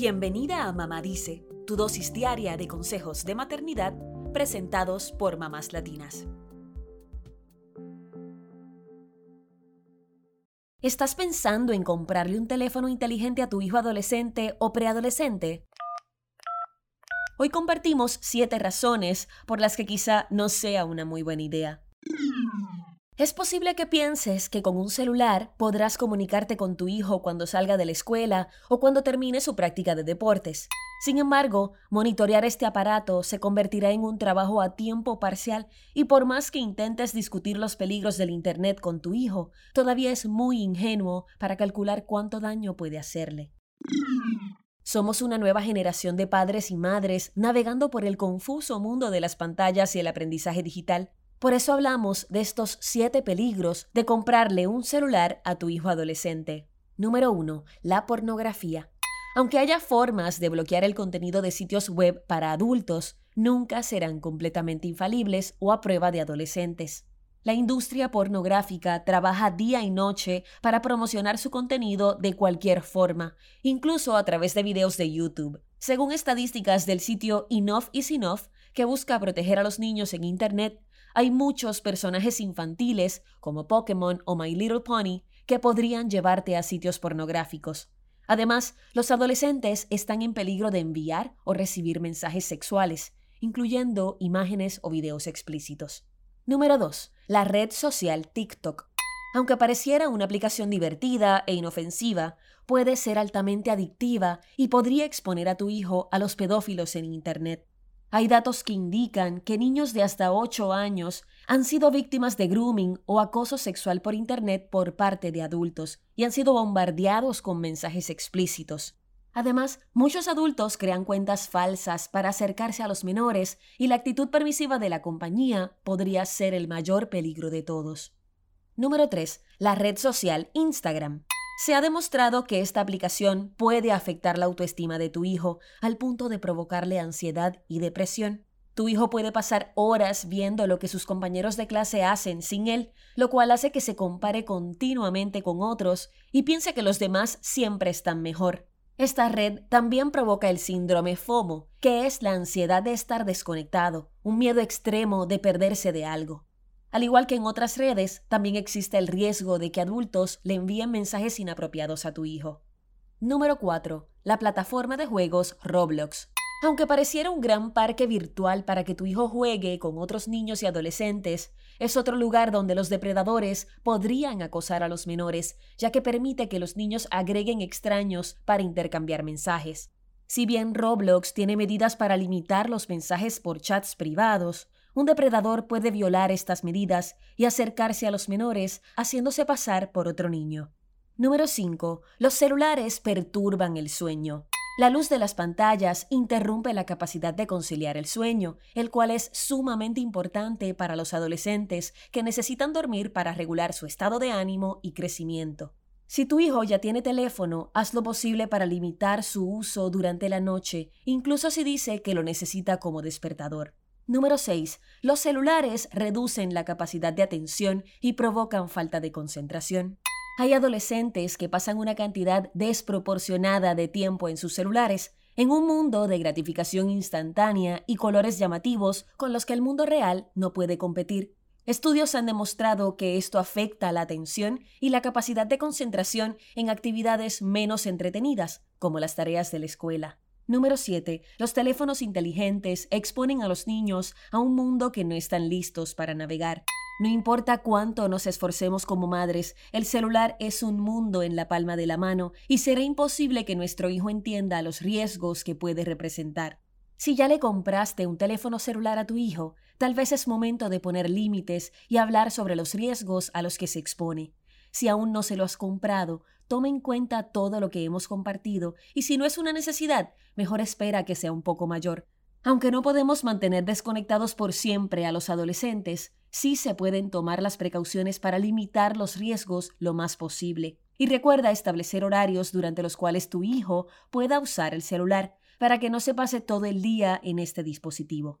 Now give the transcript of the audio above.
Bienvenida a Mamá Dice, tu dosis diaria de consejos de maternidad presentados por mamás latinas. ¿Estás pensando en comprarle un teléfono inteligente a tu hijo adolescente o preadolescente? Hoy compartimos siete razones por las que quizá no sea una muy buena idea. Es posible que pienses que con un celular podrás comunicarte con tu hijo cuando salga de la escuela o cuando termine su práctica de deportes. Sin embargo, monitorear este aparato se convertirá en un trabajo a tiempo parcial y por más que intentes discutir los peligros del Internet con tu hijo, todavía es muy ingenuo para calcular cuánto daño puede hacerle. Somos una nueva generación de padres y madres navegando por el confuso mundo de las pantallas y el aprendizaje digital por eso hablamos de estos siete peligros de comprarle un celular a tu hijo adolescente. Número 1. La pornografía. Aunque haya formas de bloquear el contenido de sitios web para adultos, nunca serán completamente infalibles o a prueba de adolescentes. La industria pornográfica trabaja día y noche para promocionar su contenido de cualquier forma, incluso a través de videos de YouTube. Según estadísticas del sitio Enough is Enough, que busca proteger a los niños en Internet, hay muchos personajes infantiles, como Pokémon o My Little Pony, que podrían llevarte a sitios pornográficos. Además, los adolescentes están en peligro de enviar o recibir mensajes sexuales, incluyendo imágenes o videos explícitos. Número 2. La red social TikTok. Aunque pareciera una aplicación divertida e inofensiva, puede ser altamente adictiva y podría exponer a tu hijo a los pedófilos en Internet. Hay datos que indican que niños de hasta 8 años han sido víctimas de grooming o acoso sexual por Internet por parte de adultos y han sido bombardeados con mensajes explícitos. Además, muchos adultos crean cuentas falsas para acercarse a los menores y la actitud permisiva de la compañía podría ser el mayor peligro de todos. Número 3. La red social Instagram. Se ha demostrado que esta aplicación puede afectar la autoestima de tu hijo al punto de provocarle ansiedad y depresión. Tu hijo puede pasar horas viendo lo que sus compañeros de clase hacen sin él, lo cual hace que se compare continuamente con otros y piense que los demás siempre están mejor. Esta red también provoca el síndrome FOMO, que es la ansiedad de estar desconectado, un miedo extremo de perderse de algo. Al igual que en otras redes, también existe el riesgo de que adultos le envíen mensajes inapropiados a tu hijo. Número 4. La plataforma de juegos Roblox. Aunque pareciera un gran parque virtual para que tu hijo juegue con otros niños y adolescentes, es otro lugar donde los depredadores podrían acosar a los menores, ya que permite que los niños agreguen extraños para intercambiar mensajes. Si bien Roblox tiene medidas para limitar los mensajes por chats privados, un depredador puede violar estas medidas y acercarse a los menores haciéndose pasar por otro niño. Número 5. Los celulares perturban el sueño. La luz de las pantallas interrumpe la capacidad de conciliar el sueño, el cual es sumamente importante para los adolescentes que necesitan dormir para regular su estado de ánimo y crecimiento. Si tu hijo ya tiene teléfono, haz lo posible para limitar su uso durante la noche, incluso si dice que lo necesita como despertador. Número 6. Los celulares reducen la capacidad de atención y provocan falta de concentración. Hay adolescentes que pasan una cantidad desproporcionada de tiempo en sus celulares, en un mundo de gratificación instantánea y colores llamativos con los que el mundo real no puede competir. Estudios han demostrado que esto afecta la atención y la capacidad de concentración en actividades menos entretenidas, como las tareas de la escuela. Número 7. Los teléfonos inteligentes exponen a los niños a un mundo que no están listos para navegar. No importa cuánto nos esforcemos como madres, el celular es un mundo en la palma de la mano y será imposible que nuestro hijo entienda los riesgos que puede representar. Si ya le compraste un teléfono celular a tu hijo, tal vez es momento de poner límites y hablar sobre los riesgos a los que se expone. Si aún no se lo has comprado, toma en cuenta todo lo que hemos compartido y si no es una necesidad, mejor espera que sea un poco mayor. Aunque no podemos mantener desconectados por siempre a los adolescentes, sí se pueden tomar las precauciones para limitar los riesgos lo más posible. Y recuerda establecer horarios durante los cuales tu hijo pueda usar el celular para que no se pase todo el día en este dispositivo.